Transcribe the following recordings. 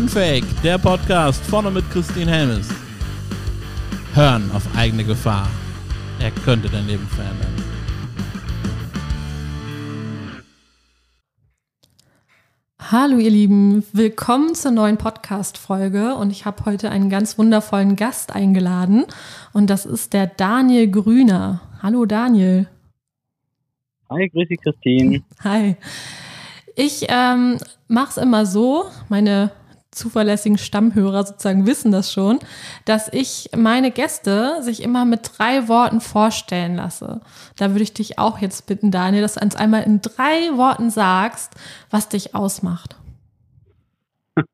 Unfake, der Podcast vorne mit Christine Helmes. Hören auf eigene Gefahr. Er könnte dein Leben verändern. Hallo ihr Lieben, willkommen zur neuen Podcast-Folge und ich habe heute einen ganz wundervollen Gast eingeladen und das ist der Daniel Grüner. Hallo Daniel. Hi, grüß dich Christine. Hi. Ich ähm, mache es immer so, meine zuverlässigen Stammhörer sozusagen wissen das schon, dass ich meine Gäste sich immer mit drei Worten vorstellen lasse. Da würde ich dich auch jetzt bitten, Daniel, dass du uns einmal in drei Worten sagst, was dich ausmacht.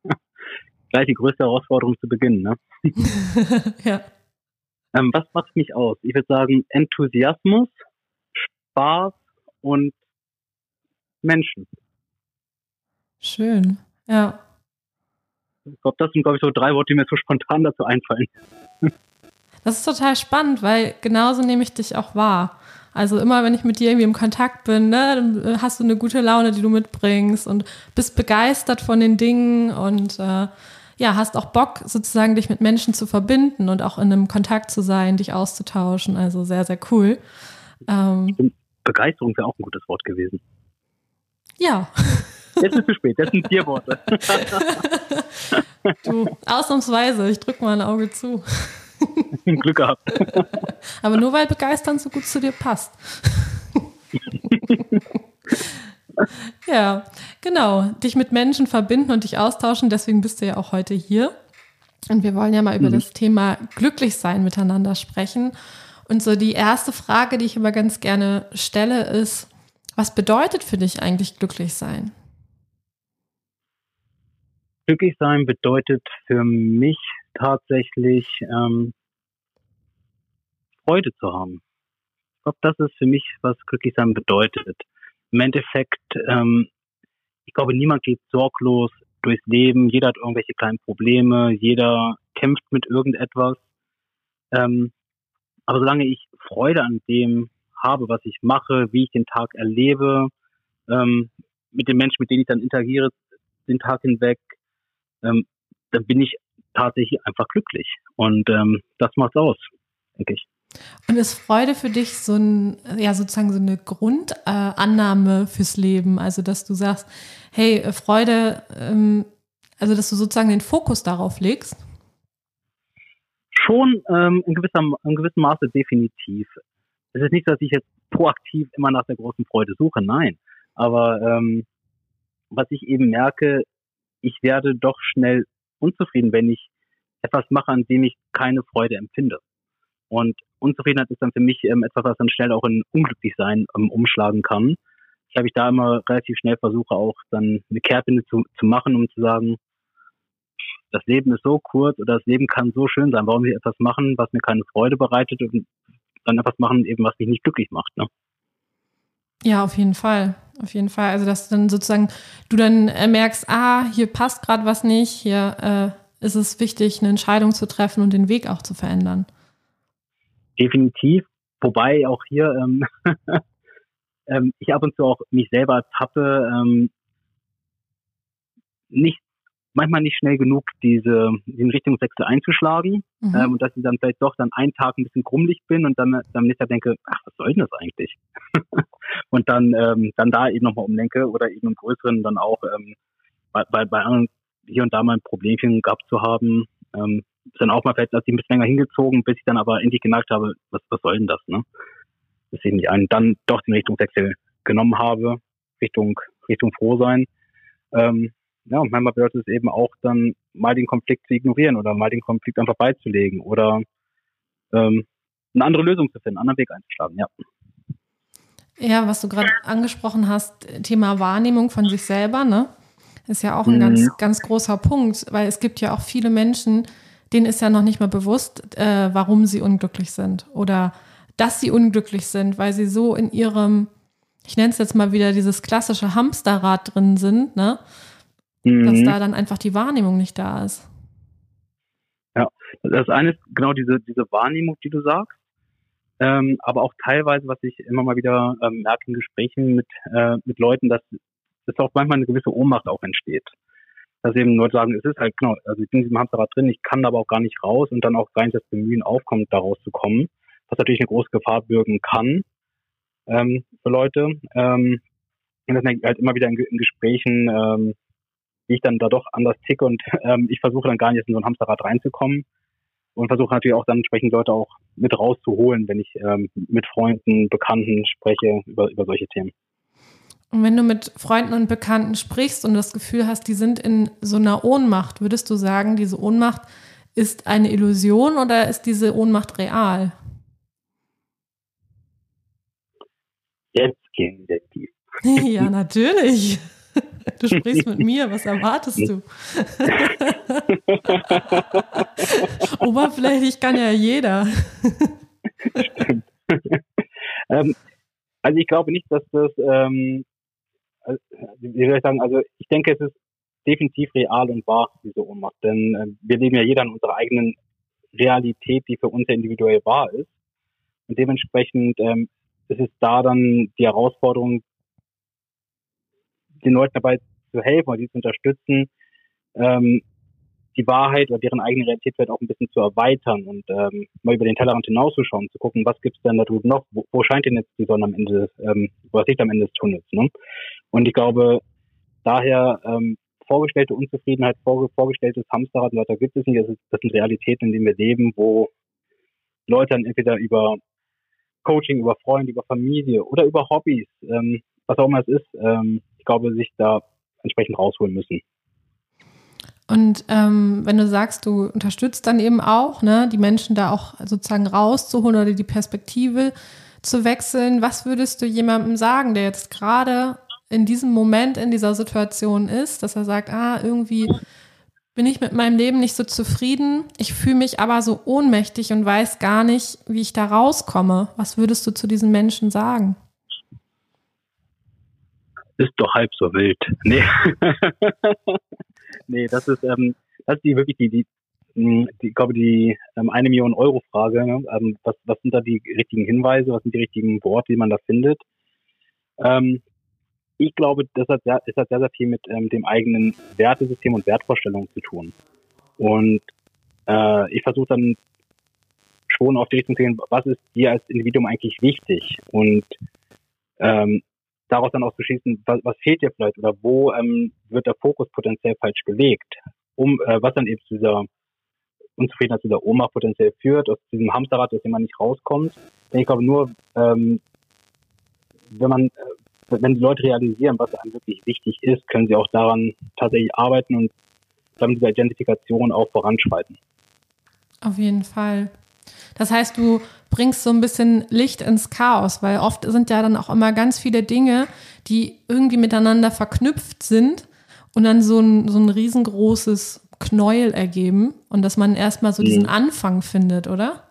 Gleich die größte Herausforderung zu beginnen, ne? ja. Ähm, was macht mich aus? Ich würde sagen Enthusiasmus, Spaß und Menschen. Schön, ja. Ich glaube, das sind, glaube ich, so drei Worte, die mir so spontan dazu einfallen. Das ist total spannend, weil genauso nehme ich dich auch wahr. Also immer, wenn ich mit dir irgendwie im Kontakt bin, ne, dann hast du eine gute Laune, die du mitbringst und bist begeistert von den Dingen und äh, ja, hast auch Bock, sozusagen dich mit Menschen zu verbinden und auch in einem Kontakt zu sein, dich auszutauschen. Also sehr, sehr cool. Ähm, Begeisterung wäre auch ein gutes Wort gewesen. Ja. Jetzt ist es zu spät, das sind vier Worte. du, ausnahmsweise, ich drücke mal ein Auge zu. Glück gehabt. Aber nur weil begeistern so gut zu dir passt. ja, genau. Dich mit Menschen verbinden und dich austauschen, deswegen bist du ja auch heute hier. Und wir wollen ja mal über mhm. das Thema Glücklichsein miteinander sprechen. Und so die erste Frage, die ich immer ganz gerne stelle, ist, was bedeutet für dich eigentlich glücklich sein? Glücklich sein bedeutet für mich tatsächlich ähm, Freude zu haben. Ich glaube, das ist für mich, was glücklich sein bedeutet. Im Endeffekt, ähm, ich glaube, niemand geht sorglos durchs Leben. Jeder hat irgendwelche kleinen Probleme. Jeder kämpft mit irgendetwas. Ähm, aber solange ich Freude an dem habe, was ich mache, wie ich den Tag erlebe, ähm, mit den Menschen, mit denen ich dann interagiere, den Tag hinweg, ähm, dann bin ich tatsächlich einfach glücklich. Und ähm, das macht's aus, denke ich. Und ist Freude für dich so ein, ja, sozusagen so eine Grundannahme äh, fürs Leben? Also, dass du sagst, hey, Freude, ähm, also, dass du sozusagen den Fokus darauf legst? Schon ähm, in, gewisser, in gewissem Maße definitiv. Es ist nicht so, dass ich jetzt proaktiv immer nach der großen Freude suche, nein. Aber ähm, was ich eben merke, ich werde doch schnell unzufrieden, wenn ich etwas mache, an dem ich keine Freude empfinde. Und Unzufriedenheit ist dann für mich ähm, etwas, was dann schnell auch in Unglücklichsein ähm, umschlagen kann. Ich habe ich da immer relativ schnell versuche auch dann eine Kehrtwende zu, zu machen, um zu sagen, das Leben ist so kurz oder das Leben kann so schön sein. Warum will ich etwas machen, was mir keine Freude bereitet und dann etwas machen, eben was mich nicht glücklich macht. Ne? Ja, auf jeden Fall. Auf jeden Fall. Also, dass dann sozusagen du dann äh, merkst, ah, hier passt gerade was nicht, hier äh, ist es wichtig, eine Entscheidung zu treffen und den Weg auch zu verändern. Definitiv. Wobei auch hier ähm, ähm, ich ab und zu auch mich selber tappe, ähm, nicht manchmal nicht schnell genug, diese, diesen Richtungswechsel einzuschlagen. Mhm. Ähm, und dass ich dann vielleicht doch dann einen Tag ein bisschen krummelig bin und dann, dann nächsten denke, ach, was soll denn das eigentlich? und dann, ähm, dann da eben nochmal umlenke oder eben im Größeren dann auch ähm, bei, bei, bei anderen hier und da mal ein Problemchen gehabt zu haben, ähm, ist dann auch mal vielleicht ein bisschen länger hingezogen, bis ich dann aber endlich gemerkt habe, was, was soll denn das, ne? Dass ich mich einen dann doch den Richtungswechsel genommen habe, Richtung, Richtung froh sein. Ähm, ja, und manchmal bedeutet es eben auch dann mal den Konflikt zu ignorieren oder mal den Konflikt einfach beizulegen oder ähm, eine andere Lösung zu finden, einen anderen Weg einzuschlagen, ja. Ja, was du gerade angesprochen hast, Thema Wahrnehmung von sich selber, ne? Ist ja auch ein mhm. ganz, ganz großer Punkt, weil es gibt ja auch viele Menschen, denen ist ja noch nicht mal bewusst, äh, warum sie unglücklich sind oder dass sie unglücklich sind, weil sie so in ihrem, ich nenne es jetzt mal wieder dieses klassische Hamsterrad drin sind, ne? Mhm. dass da dann einfach die Wahrnehmung nicht da ist. Ja, das eine ist genau diese, diese Wahrnehmung, die du sagst. Ähm, aber auch teilweise, was ich immer mal wieder ähm, merke in Gesprächen mit, äh, mit Leuten, dass, dass auch manchmal eine gewisse Ohnmacht auch entsteht. dass eben Leute sagen, es ist halt genau, also ich bin in diesem Hamsterrad drin, ich kann aber auch gar nicht raus und dann auch gar nicht das Bemühen aufkommt, da rauszukommen, was natürlich eine große Gefahr bürgen kann ähm, für Leute. Ähm, und das merke ich halt immer wieder in, in Gesprächen, ähm, wie ich dann da doch anders ticke und ähm, ich versuche dann gar nicht in so ein Hamsterrad reinzukommen und versuche natürlich auch dann entsprechend Leute auch mit rauszuholen, wenn ich ähm, mit Freunden, Bekannten spreche über, über solche Themen. Und wenn du mit Freunden und Bekannten sprichst und das Gefühl hast, die sind in so einer Ohnmacht, würdest du sagen, diese Ohnmacht ist eine Illusion oder ist diese Ohnmacht real? Jetzt gehen wir tief. ja, natürlich. Du sprichst mit mir, was erwartest du? Oberflächlich kann ja jeder. Stimmt. ähm, also ich glaube nicht, dass das, ähm, also, wie soll ich sagen, also ich denke, es ist definitiv real und wahr, diese Ohnmacht. Denn äh, wir leben ja jeder in unserer eigenen Realität, die für uns ja individuell wahr ist. Und dementsprechend ähm, ist es da dann die Herausforderung, den Leuten dabei zu helfen oder die zu unterstützen, ähm, die Wahrheit oder deren eigene Realität vielleicht auch ein bisschen zu erweitern und ähm, mal über den Tellerrand hinauszuschauen, zu gucken, was gibt's denn da drüben noch, wo, wo scheint denn jetzt die Sonne am Ende, ähm, was Licht am Ende des Tunnels. Ne? Und ich glaube, daher ähm, vorgestellte Unzufriedenheit, vor, vorgestelltes Hamsterrad und gibt es nicht. Das, ist, das sind Realitäten, in denen wir leben, wo Leute dann entweder über Coaching, über Freunde, über Familie oder über Hobbys, ähm, was auch immer es ist, ähm, glaube, sich da entsprechend rausholen müssen. Und ähm, wenn du sagst, du unterstützt dann eben auch, ne, die Menschen da auch sozusagen rauszuholen oder die Perspektive zu wechseln, was würdest du jemandem sagen, der jetzt gerade in diesem Moment in dieser Situation ist, dass er sagt, ah, irgendwie bin ich mit meinem Leben nicht so zufrieden, ich fühle mich aber so ohnmächtig und weiß gar nicht, wie ich da rauskomme. Was würdest du zu diesen Menschen sagen? Ist doch halb so wild. Nee. nee, das ist, ähm, das ist die wirklich die, die, hm, die ich glaube, die ähm, eine Million Euro Frage. Ne? Ähm, was, was sind da die richtigen Hinweise? Was sind die richtigen Worte, die man da findet? Ähm, ich glaube, das hat, sehr, das hat sehr, sehr viel mit ähm, dem eigenen Wertesystem und Wertvorstellungen zu tun. Und äh, ich versuche dann schon auf die Richtung zu gehen, was ist dir als Individuum eigentlich wichtig? Und ähm, daraus dann auch zu schließen, was, was fehlt dir vielleicht oder wo ähm, wird der Fokus potenziell falsch gelegt, um äh, was dann eben zu dieser Unzufriedenheit, zu dieser Oma potenziell führt, aus diesem Hamsterrad, aus dem man nicht rauskommt. Denn ich glaube nur, ähm, wenn man, äh, wenn die Leute realisieren, was einem wirklich wichtig ist, können sie auch daran tatsächlich arbeiten und dann diese Identifikation auch voranschreiten. Auf jeden Fall. Das heißt, du bringst so ein bisschen Licht ins Chaos, weil oft sind ja dann auch immer ganz viele Dinge, die irgendwie miteinander verknüpft sind und dann so ein, so ein riesengroßes Knäuel ergeben und dass man erstmal so diesen mhm. Anfang findet, oder?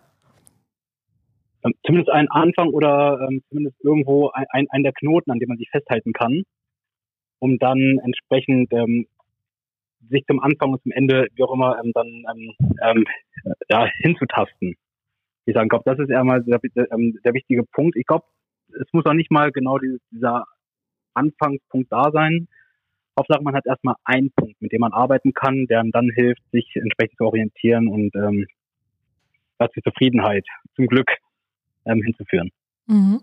Ähm, zumindest einen Anfang oder ähm, zumindest irgendwo ein, ein, ein der Knoten, an dem man sich festhalten kann, um dann entsprechend ähm, sich zum Anfang und zum Ende, wie auch immer, ähm, dann ähm, ähm, ja, hinzutasten ich sagen, glaube, das ist eher mal der, der, ähm, der wichtige Punkt. Ich glaube, es muss auch nicht mal genau dieses, dieser Anfangspunkt da sein. Hauptsache, man hat erstmal einen Punkt, mit dem man arbeiten kann, der einem dann hilft, sich entsprechend zu orientieren und ähm, das die Zufriedenheit zum Glück ähm, hinzuführen. Mhm.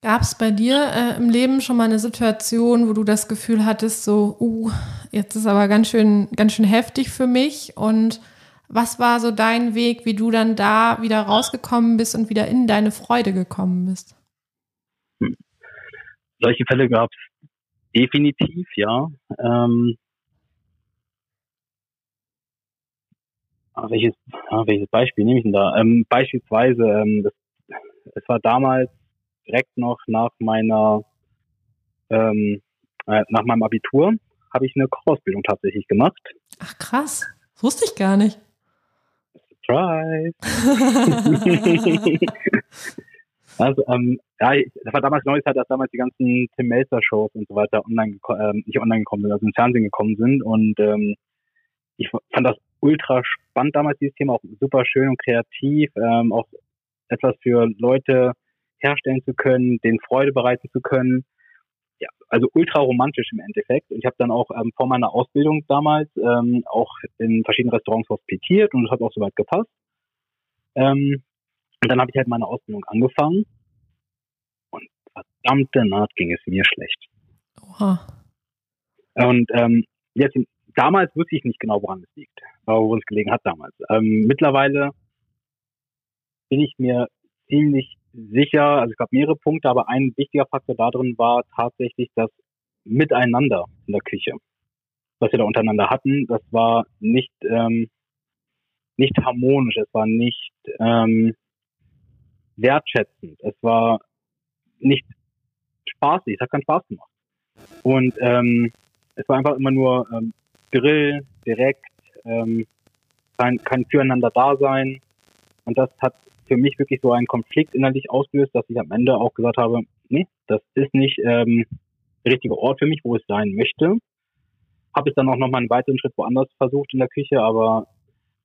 Gab es bei dir äh, im Leben schon mal eine Situation, wo du das Gefühl hattest, so, uh, jetzt ist aber ganz schön, ganz schön heftig für mich und was war so dein Weg, wie du dann da wieder rausgekommen bist und wieder in deine Freude gekommen bist? Hm. Solche Fälle gab es definitiv, ja. Ähm, welches, welches Beispiel nehme ich denn da? Ähm, beispielsweise, ähm, das, es war damals direkt noch nach meiner, ähm, äh, nach meinem Abitur, habe ich eine Kochausbildung tatsächlich gemacht. Ach krass, wusste ich gar nicht. Surprise! also, ähm, ja, das war damals neu, dass damals die ganzen Tim Melzer Shows und so weiter online, ähm, nicht online gekommen sind, also ins Fernsehen gekommen sind und ähm, ich fand das ultra spannend damals, dieses Thema, auch super schön und kreativ, ähm, auch etwas für Leute herstellen zu können, den Freude bereiten zu können. Ja, also ultra romantisch im Endeffekt. Und ich habe dann auch ähm, vor meiner Ausbildung damals ähm, auch in verschiedenen Restaurants hospitiert und das hat auch soweit gepasst. Ähm, und dann habe ich halt meine Ausbildung angefangen und verdammte Naht ging es mir schlecht. Oha. Und ähm, jetzt damals wusste ich nicht genau, woran es liegt, woran es gelegen hat damals. Ähm, mittlerweile bin ich mir ziemlich sicher, also es gab mehrere Punkte, aber ein wichtiger Faktor darin war tatsächlich das Miteinander in der Küche. Was wir da untereinander hatten, das war nicht, ähm, nicht harmonisch, es war nicht ähm, wertschätzend, es war nicht spaßig, es hat keinen Spaß gemacht. Und ähm, es war einfach immer nur ähm, Grill, direkt, ähm, kein, kein Füreinander-Dasein. Und das hat für mich wirklich so einen Konflikt innerlich ausgelöst, dass ich am Ende auch gesagt habe, nee, das ist nicht ähm, der richtige Ort für mich, wo es sein möchte. Habe es dann auch nochmal einen weiteren Schritt woanders versucht in der Küche, aber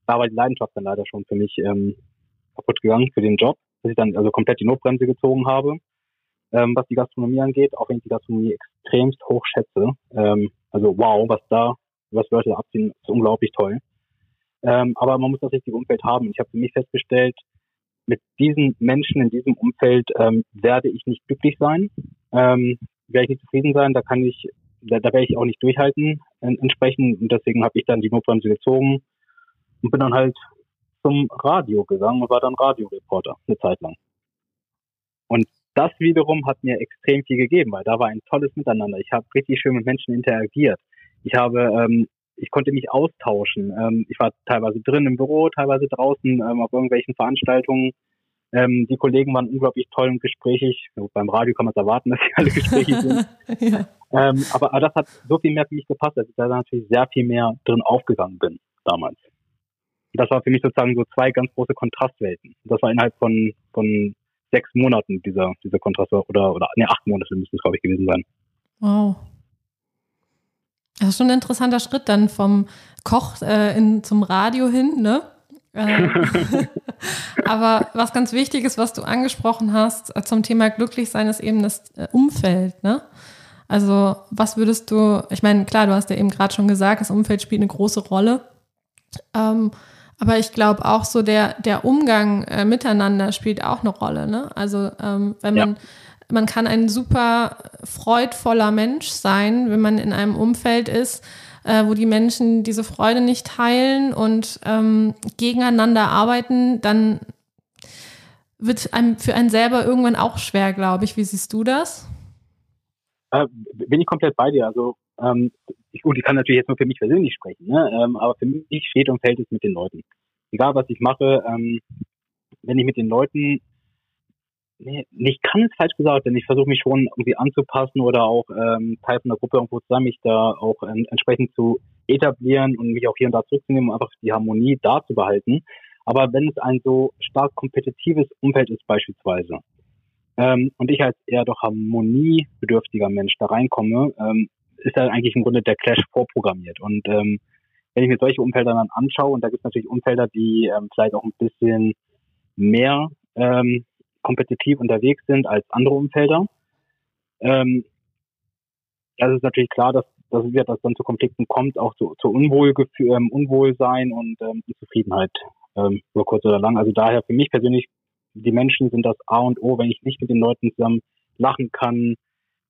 da war die Leidenschaft dann leider schon für mich ähm, kaputt gegangen für den Job, dass ich dann also komplett die Notbremse gezogen habe, ähm, was die Gastronomie angeht, auch wenn ich die Gastronomie extremst hoch schätze. Ähm, also wow, was da, was Leute da abziehen, ist unglaublich toll. Ähm, aber man muss das richtige Umfeld haben. Ich habe für mich festgestellt, mit diesen Menschen in diesem Umfeld ähm, werde ich nicht glücklich sein, ähm, werde ich nicht zufrieden sein, da kann ich, da, da werde ich auch nicht durchhalten äh, entsprechend und deswegen habe ich dann die Notbremse gezogen und bin dann halt zum Radio gegangen und war dann Radioreporter eine Zeit lang. Und das wiederum hat mir extrem viel gegeben, weil da war ein tolles Miteinander. Ich habe richtig schön mit Menschen interagiert. Ich habe ähm, ich konnte mich austauschen. Ähm, ich war teilweise drin im Büro, teilweise draußen ähm, auf irgendwelchen Veranstaltungen. Ähm, die Kollegen waren unglaublich toll und gesprächig. Ja, beim Radio kann man es erwarten, dass sie alle gesprächig sind. ja. ähm, aber, aber das hat so viel mehr für mich gepasst, dass ich da natürlich sehr viel mehr drin aufgegangen bin damals. Das war für mich sozusagen so zwei ganz große Kontrastwelten. Das war innerhalb von, von sechs Monaten dieser, dieser Kontrast oder, oder, ne, acht Monate müsste es, glaube ich, gewesen sein. Wow. Das ist schon ein interessanter Schritt dann vom Koch äh, in, zum Radio hin, ne? Äh, aber was ganz wichtig ist, was du angesprochen hast äh, zum Thema Glücklichsein, ist eben das äh, Umfeld, ne? Also was würdest du, ich meine, klar, du hast ja eben gerade schon gesagt, das Umfeld spielt eine große Rolle. Ähm, aber ich glaube auch so der, der Umgang äh, miteinander spielt auch eine Rolle. Ne? Also ähm, wenn man ja man kann ein super freudvoller Mensch sein, wenn man in einem Umfeld ist, äh, wo die Menschen diese Freude nicht teilen und ähm, gegeneinander arbeiten, dann wird einem für einen selber irgendwann auch schwer, glaube ich. Wie siehst du das? Äh, bin ich komplett bei dir. Also ähm, ich, gut, ich kann natürlich jetzt nur für mich persönlich sprechen, ne? ähm, aber für mich steht und fällt es mit den Leuten. Egal was ich mache, ähm, wenn ich mit den Leuten nee, nicht kann es falsch gesagt, denn ich versuche mich schon irgendwie anzupassen oder auch ähm, Teil von der Gruppe irgendwo zusammen, mich da auch ähm, entsprechend zu etablieren und mich auch hier und da zurückzunehmen, um einfach die Harmonie da zu behalten. Aber wenn es ein so stark kompetitives Umfeld ist beispielsweise ähm, und ich als eher doch harmoniebedürftiger Mensch da reinkomme, ähm, ist da eigentlich im Grunde der Clash vorprogrammiert. Und ähm, wenn ich mir solche Umfelder dann anschaue, und da gibt es natürlich Umfelder, die ähm, vielleicht auch ein bisschen mehr ähm, kompetitiv unterwegs sind als andere Umfelder. Ähm, das ist natürlich klar, dass, dass, wir, dass dann zu Konflikten kommt, auch zu, zu Unwohlgefühl, ähm, Unwohlsein und ähm, Unzufriedenheit ähm, über kurz oder lang. Also daher für mich persönlich, die Menschen sind das A und O, wenn ich nicht mit den Leuten zusammen lachen kann,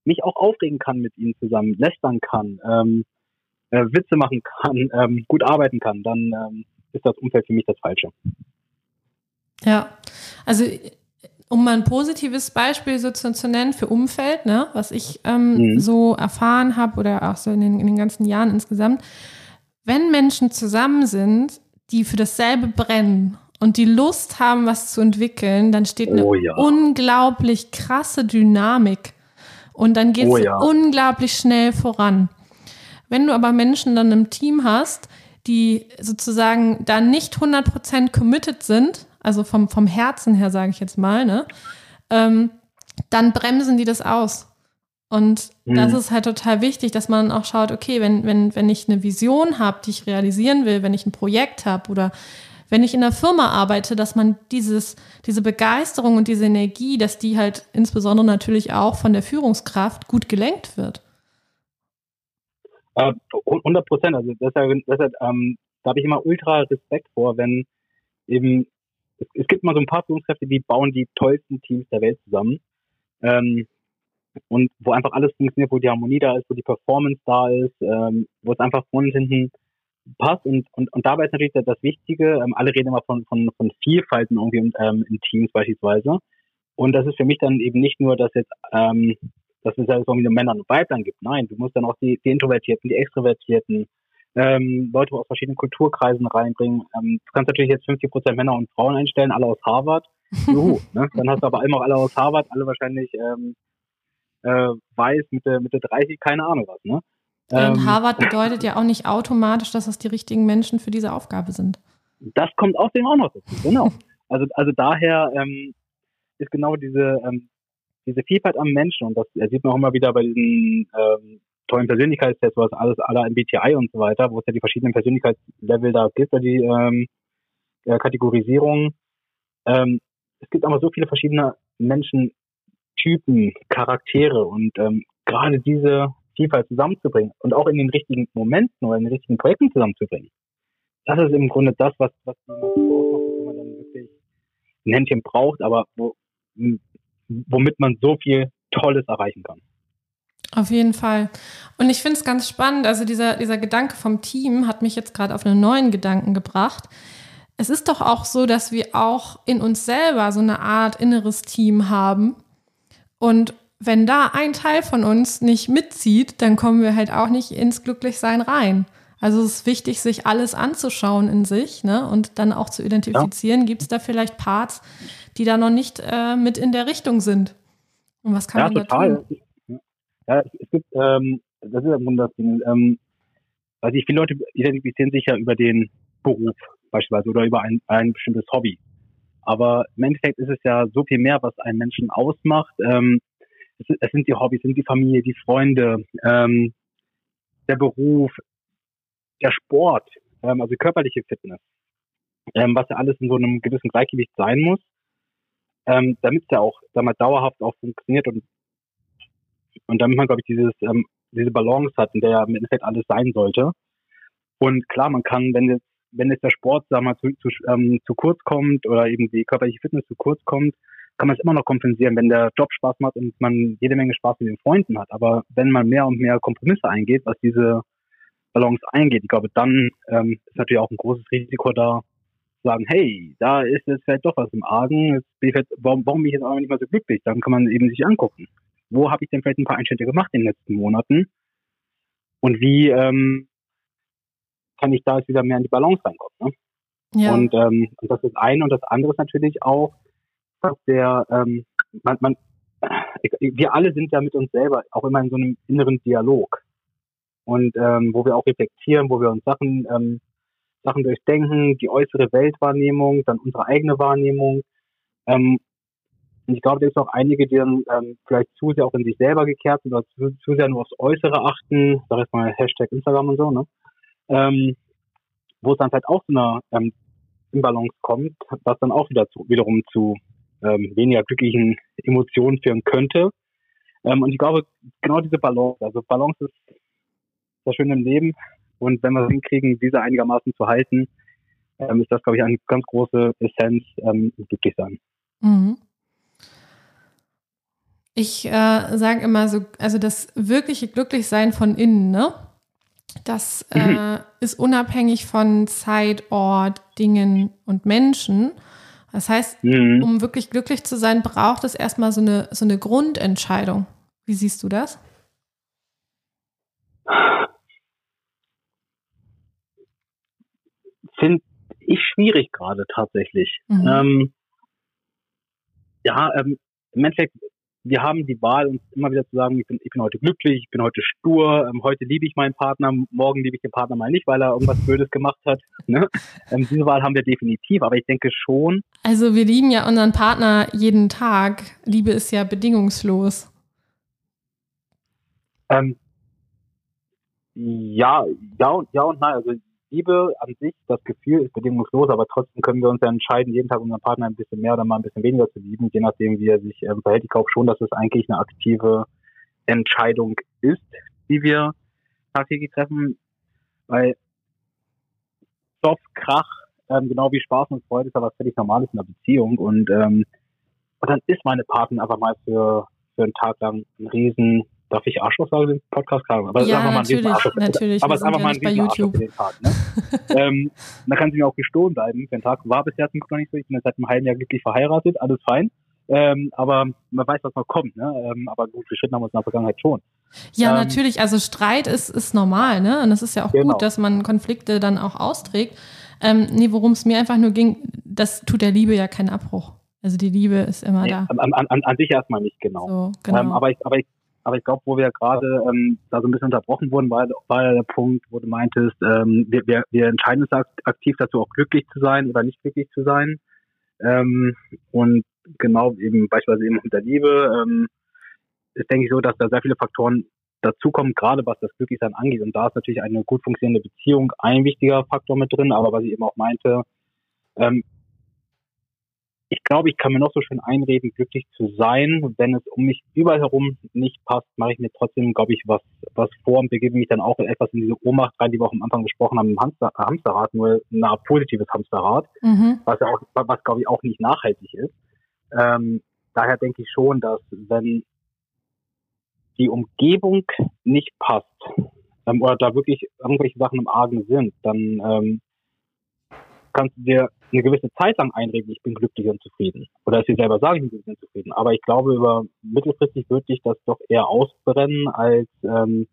mich auch aufregen kann mit ihnen zusammen, lästern kann, ähm, äh, Witze machen kann, ähm, gut arbeiten kann, dann ähm, ist das Umfeld für mich das Falsche. Ja, also um mal ein positives Beispiel so zu, zu nennen für Umfeld, ne, was ich ähm, mhm. so erfahren habe oder auch so in den, in den ganzen Jahren insgesamt, wenn Menschen zusammen sind, die für dasselbe brennen und die Lust haben, was zu entwickeln, dann steht eine oh ja. unglaublich krasse Dynamik und dann geht es oh ja. unglaublich schnell voran. Wenn du aber Menschen dann im Team hast, die sozusagen da nicht 100% committed sind, also vom, vom Herzen her, sage ich jetzt mal, ne, ähm, dann bremsen die das aus. Und mhm. das ist halt total wichtig, dass man auch schaut, okay, wenn, wenn, wenn ich eine Vision habe, die ich realisieren will, wenn ich ein Projekt habe oder wenn ich in der Firma arbeite, dass man dieses, diese Begeisterung und diese Energie, dass die halt insbesondere natürlich auch von der Führungskraft gut gelenkt wird. 100 Prozent. Also deshalb, deshalb ähm, da habe ich immer ultra Respekt vor, wenn eben es, es, gibt mal so ein paar Führungskräfte, die bauen die tollsten Teams der Welt zusammen. Ähm, und wo einfach alles funktioniert, wo die Harmonie da ist, wo die Performance da ist, ähm, wo es einfach von und hinten passt. Und, und, und dabei ist natürlich das, Wichtige, ähm, alle reden immer von, von, von Vielfalten irgendwie ähm, in Teams beispielsweise. Und das ist für mich dann eben nicht nur, dass jetzt, ähm, dass es halt irgendwie Männer und Weibern gibt. Nein, du musst dann auch die, die Introvertierten, die Extrovertierten, ähm, Leute aus verschiedenen Kulturkreisen reinbringen. Ähm, du kannst natürlich jetzt 50 Prozent Männer und Frauen einstellen, alle aus Harvard. Juhu, ne? Dann hast du aber immer alle aus Harvard, alle wahrscheinlich ähm, äh, weiß, Mitte, Mitte 30, keine Ahnung was. Ne? Ähm, Harvard bedeutet ja auch nicht automatisch, dass das die richtigen Menschen für diese Aufgabe sind. Das kommt außerdem auch noch dazu, genau. Also, also daher ähm, ist genau diese, ähm, diese Vielfalt am Menschen, und das sieht man auch immer wieder bei diesen ähm, tollen Persönlichkeitstests, was alles aller MBTI und so weiter, wo es ja die verschiedenen Persönlichkeitslevel da gibt, die ähm, äh, Kategorisierung. Ähm, es gibt aber so viele verschiedene Menschentypen, Charaktere und ähm, gerade diese Vielfalt zusammenzubringen und auch in den richtigen Momenten oder in den richtigen Projekten zusammenzubringen. Das ist im Grunde das, was, was man wo man dann wirklich ein Händchen braucht, aber wo, womit man so viel Tolles erreichen kann. Auf jeden Fall. Und ich finde es ganz spannend, also dieser, dieser Gedanke vom Team hat mich jetzt gerade auf einen neuen Gedanken gebracht. Es ist doch auch so, dass wir auch in uns selber so eine Art inneres Team haben. Und wenn da ein Teil von uns nicht mitzieht, dann kommen wir halt auch nicht ins Glücklichsein rein. Also es ist wichtig, sich alles anzuschauen in sich ne? und dann auch zu identifizieren, ja. gibt es da vielleicht Parts, die da noch nicht äh, mit in der Richtung sind. Und was kann ja, man da total. tun? Ja, es gibt, ähm, das ist im Grunde das Ding, ähm, also ich, viele Leute identifizieren sich ja über den Beruf beispielsweise oder über ein, ein bestimmtes Hobby. Aber im Endeffekt ist es ja so viel mehr, was einen Menschen ausmacht. Ähm, es, es sind die Hobbys, sind die Familie, die Freunde, ähm, der Beruf, der Sport, ähm, also körperliche Fitness, ähm, was ja alles in so einem gewissen Gleichgewicht sein muss, ähm, damit es ja auch sag mal, dauerhaft auch funktioniert und und damit man, glaube ich, dieses, ähm, diese Balance hat, in der ja im Endeffekt alles sein sollte. Und klar, man kann, wenn jetzt, wenn jetzt der Sport, sagen mal, zu, zu, ähm, zu kurz kommt oder eben die körperliche Fitness zu kurz kommt, kann man es immer noch kompensieren, wenn der Job Spaß macht und man jede Menge Spaß mit den Freunden hat. Aber wenn man mehr und mehr Kompromisse eingeht, was diese Balance eingeht, ich glaube, dann ähm, ist natürlich auch ein großes Risiko da, zu sagen, hey, da ist jetzt vielleicht doch was im Argen, jetzt bin ich jetzt, warum, warum bin ich jetzt auch nicht mehr so glücklich? Dann kann man eben sich angucken wo habe ich denn vielleicht ein paar Einschnitte gemacht in den letzten Monaten und wie ähm, kann ich da jetzt wieder mehr in die Balance reinkommen. Ne? Ja. Und, ähm, und das ist ein und das andere ist natürlich auch, dass der ähm, man, man wir alle sind ja mit uns selber auch immer in so einem inneren Dialog und ähm, wo wir auch reflektieren, wo wir uns Sachen ähm, Sachen durchdenken, die äußere Weltwahrnehmung, dann unsere eigene Wahrnehmung ähm, und ich glaube, da ist auch einige, die dann ähm, vielleicht zu sehr auch in sich selber gekehrt sind oder zu, zu sehr nur aufs Äußere achten, sag ich mal Hashtag Instagram und so, ne? Ähm, wo es dann halt auch zu einer ähm, Imbalance kommt, was dann auch wieder zu, wiederum zu ähm, weniger glücklichen Emotionen führen könnte. Ähm, und ich glaube, genau diese Balance, also Balance ist das Schöne im Leben. Und wenn wir es hinkriegen, diese einigermaßen zu halten, ähm, ist das, glaube ich, eine ganz große Essenz, ähm, glücklich sein. Mhm. Ich äh, sage immer so, also das wirkliche Glücklichsein von innen, ne? Das äh, mhm. ist unabhängig von Zeit, Ort, Dingen und Menschen. Das heißt, mhm. um wirklich glücklich zu sein, braucht es erstmal so eine, so eine Grundentscheidung. Wie siehst du das? Finde ich schwierig gerade tatsächlich. Mhm. Ähm, ja, ähm, im Endeffekt wir haben die Wahl, uns immer wieder zu sagen, ich bin, ich bin heute glücklich, ich bin heute stur, ähm, heute liebe ich meinen Partner, morgen liebe ich den Partner mal nicht, weil er irgendwas Blödes gemacht hat. Ne? Ähm, diese Wahl haben wir definitiv, aber ich denke schon. Also wir lieben ja unseren Partner jeden Tag. Liebe ist ja bedingungslos. Ähm, ja, ja und, ja und nein. Also Liebe an sich, das Gefühl ist bedingungslos, aber trotzdem können wir uns ja entscheiden, jeden Tag unseren Partner ein bisschen mehr oder mal ein bisschen weniger zu lieben, je nachdem, wie er sich ähm, verhält. Ich glaube schon, dass es eigentlich eine aktive Entscheidung ist, die wir tagtäglich treffen, weil Soft, Krach, ähm, genau wie Spaß und Freude ist ja was völlig Normales in einer Beziehung und, ähm, und dann ist meine Partnerin einfach mal für, für einen Tag lang ein riesen Darf ich Arschloch sagen im Podcast? Aber ja, einfach natürlich, mal ein natürlich. Aber es ist einfach mal ein bei YouTube. den Tag. Ne? ähm, dann kann sie mir auch gestohlen bleiben für den Tag. War bisher zum noch nicht so. Ich bin jetzt seit einem halben Jahr glücklich verheiratet, alles fein. Ähm, aber man weiß, was noch kommt. Ne? Ähm, aber gut, wir Schritt haben wir uns in der Vergangenheit schon. Ja, ähm, natürlich. Also Streit ist, ist normal. Ne? Und es ist ja auch genau. gut, dass man Konflikte dann auch austrägt. Ähm, nee, worum es mir einfach nur ging, das tut der Liebe ja keinen Abbruch. Also die Liebe ist immer nee, da. An, an, an, sich erstmal nicht, genau. So, genau. Ähm, aber, ich, aber ich aber ich glaube, wo wir gerade ähm, da so ein bisschen unterbrochen wurden, war, war der Punkt, wo du meintest, ähm, wir, wir, wir entscheiden uns aktiv dazu, auch glücklich zu sein oder nicht glücklich zu sein. Ähm, und genau eben beispielsweise eben mit der Liebe ähm, ist, denke ich, so, dass da sehr viele Faktoren dazukommen, gerade was das Glücklichsein angeht. Und da ist natürlich eine gut funktionierende Beziehung ein wichtiger Faktor mit drin. Aber was ich eben auch meinte, ähm, ich glaube, ich kann mir noch so schön einreden, glücklich zu sein. Wenn es um mich überall herum nicht passt, mache ich mir trotzdem, glaube ich, was, was vor und begebe mich dann auch etwas in diese Ohnmacht rein, die wir auch am Anfang gesprochen haben, im Hamster, Hamsterrad, nur ein positives Hamsterrad, mhm. was ja auch, was glaube ich auch nicht nachhaltig ist. Ähm, daher denke ich schon, dass wenn die Umgebung nicht passt, ähm, oder da wirklich irgendwelche Sachen im Argen sind, dann ähm, kannst du dir eine gewisse Zeit lang einreden, ich bin glücklich und zufrieden. Oder dass sie selber sagen, ich bin glücklich und zufrieden. Aber ich glaube, über mittelfristig würde ich das doch eher ausbrennen, als ähm,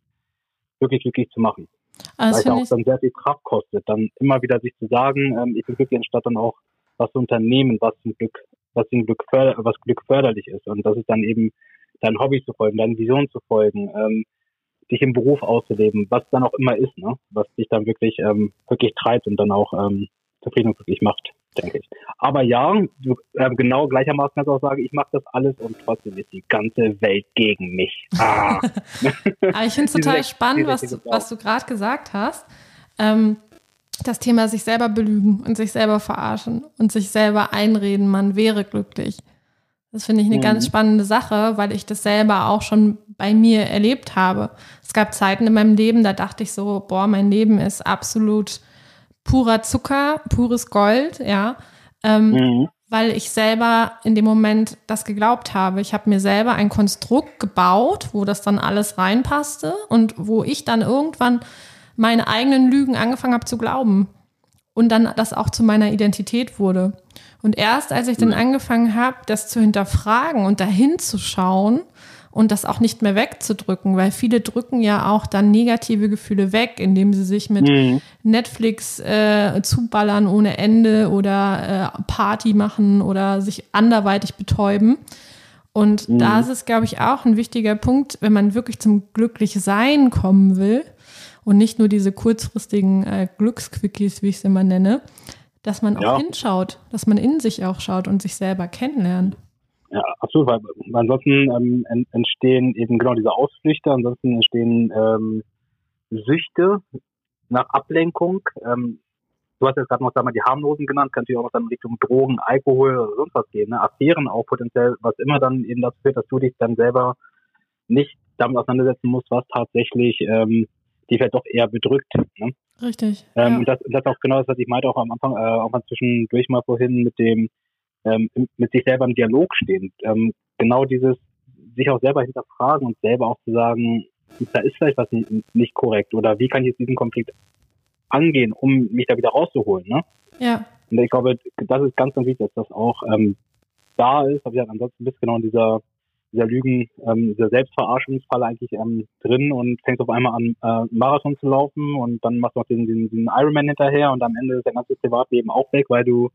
wirklich glücklich zu machen. Also Weil es auch dann sehr viel Kraft kostet, dann immer wieder sich zu sagen, ähm, ich bin glücklich, anstatt dann auch was zu unternehmen, was zum Glück, was zum Glück, förder, was Glück förderlich ist. Und das ist dann eben dein Hobby zu folgen, deine Vision zu folgen, ähm, dich im Beruf auszuleben, was dann auch immer ist, ne? was dich dann wirklich ähm, wirklich treibt und dann auch ähm, zufrieden und glücklich macht, denke ich. Aber ja, du, äh, genau gleichermaßen kannst du auch sagen, ich mache das alles und trotzdem ist die ganze Welt gegen mich. Ah. Aber ich finde es total spannend, was du, was du gerade gesagt hast. Ähm, das Thema sich selber belügen und sich selber verarschen und sich selber einreden, man wäre glücklich. Das finde ich eine mhm. ganz spannende Sache, weil ich das selber auch schon bei mir erlebt habe. Es gab Zeiten in meinem Leben, da dachte ich so, boah, mein Leben ist absolut purer Zucker, pures Gold, ja. Ähm, mhm. Weil ich selber in dem Moment das geglaubt habe. Ich habe mir selber ein Konstrukt gebaut, wo das dann alles reinpasste und wo ich dann irgendwann meine eigenen Lügen angefangen habe zu glauben. Und dann das auch zu meiner Identität wurde. Und erst als ich dann mhm. angefangen habe, das zu hinterfragen und dahin zu schauen, und das auch nicht mehr wegzudrücken, weil viele drücken ja auch dann negative Gefühle weg, indem sie sich mit mhm. Netflix äh, zuballern ohne Ende oder äh, Party machen oder sich anderweitig betäuben. Und mhm. da ist es, glaube ich, auch ein wichtiger Punkt, wenn man wirklich zum Glücklichsein kommen will und nicht nur diese kurzfristigen äh, Glücksquickies, wie ich es immer nenne, dass man auch ja. hinschaut, dass man in sich auch schaut und sich selber kennenlernt. Ja, absolut, weil, weil ansonsten ähm, entstehen eben genau diese Ausflüchte, ansonsten entstehen ähm, Süchte nach Ablenkung. Ähm, du hast jetzt gerade noch sag mal, die harmlosen genannt, kann natürlich auch noch dann in Richtung Drogen, Alkohol oder sonst was gehen, ne? Affären auch potenziell, was immer dann eben dazu führt, dass du dich dann selber nicht damit auseinandersetzen musst, was tatsächlich ähm, die vielleicht doch eher bedrückt. Ne? Richtig. Ähm, ja. Und das, das ist auch genau das, was ich meinte auch am Anfang, äh, auch mal zwischendurch mal vorhin mit dem, ähm, mit sich selber im Dialog stehen. Ähm, genau dieses sich auch selber hinterfragen und selber auch zu sagen, da ist vielleicht was nicht korrekt oder wie kann ich jetzt diesen Konflikt angehen, um mich da wieder rauszuholen. Ne? Ja. Und ich glaube, das ist ganz, ganz wichtig, dass das auch ähm, da ist. Aber ja, ansonsten bist du genau in dieser, dieser Lügen, ähm, dieser Selbstverarschungsfall eigentlich ähm, drin und fängst auf einmal an, äh, Marathon zu laufen und dann machst du noch den, den, den Ironman hinterher und am Ende ist dein ganzes Privatleben auch weg, weil du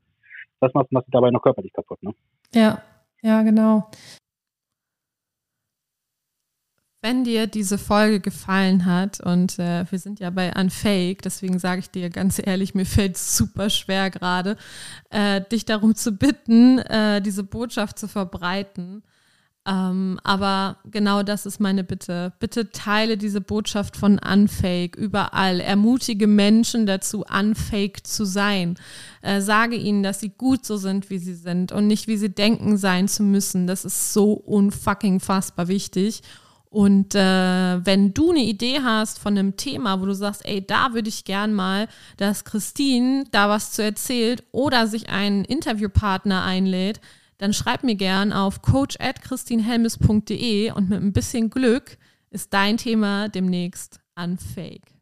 das macht, macht dabei noch körperlich kaputt. Ne? Ja, ja, genau. Wenn dir diese Folge gefallen hat, und äh, wir sind ja bei Unfake, deswegen sage ich dir ganz ehrlich, mir fällt es super schwer gerade, äh, dich darum zu bitten, äh, diese Botschaft zu verbreiten. Ähm, aber genau das ist meine Bitte. Bitte teile diese Botschaft von Unfake überall. Ermutige Menschen dazu, unfake zu sein. Äh, sage ihnen, dass sie gut so sind, wie sie sind und nicht, wie sie denken, sein zu müssen. Das ist so unfucking fassbar wichtig. Und äh, wenn du eine Idee hast von einem Thema, wo du sagst, ey, da würde ich gern mal, dass Christine da was zu erzählt oder sich einen Interviewpartner einlädt, dann schreib mir gern auf coach.christinhelmes.de und mit ein bisschen Glück ist dein Thema demnächst unfake.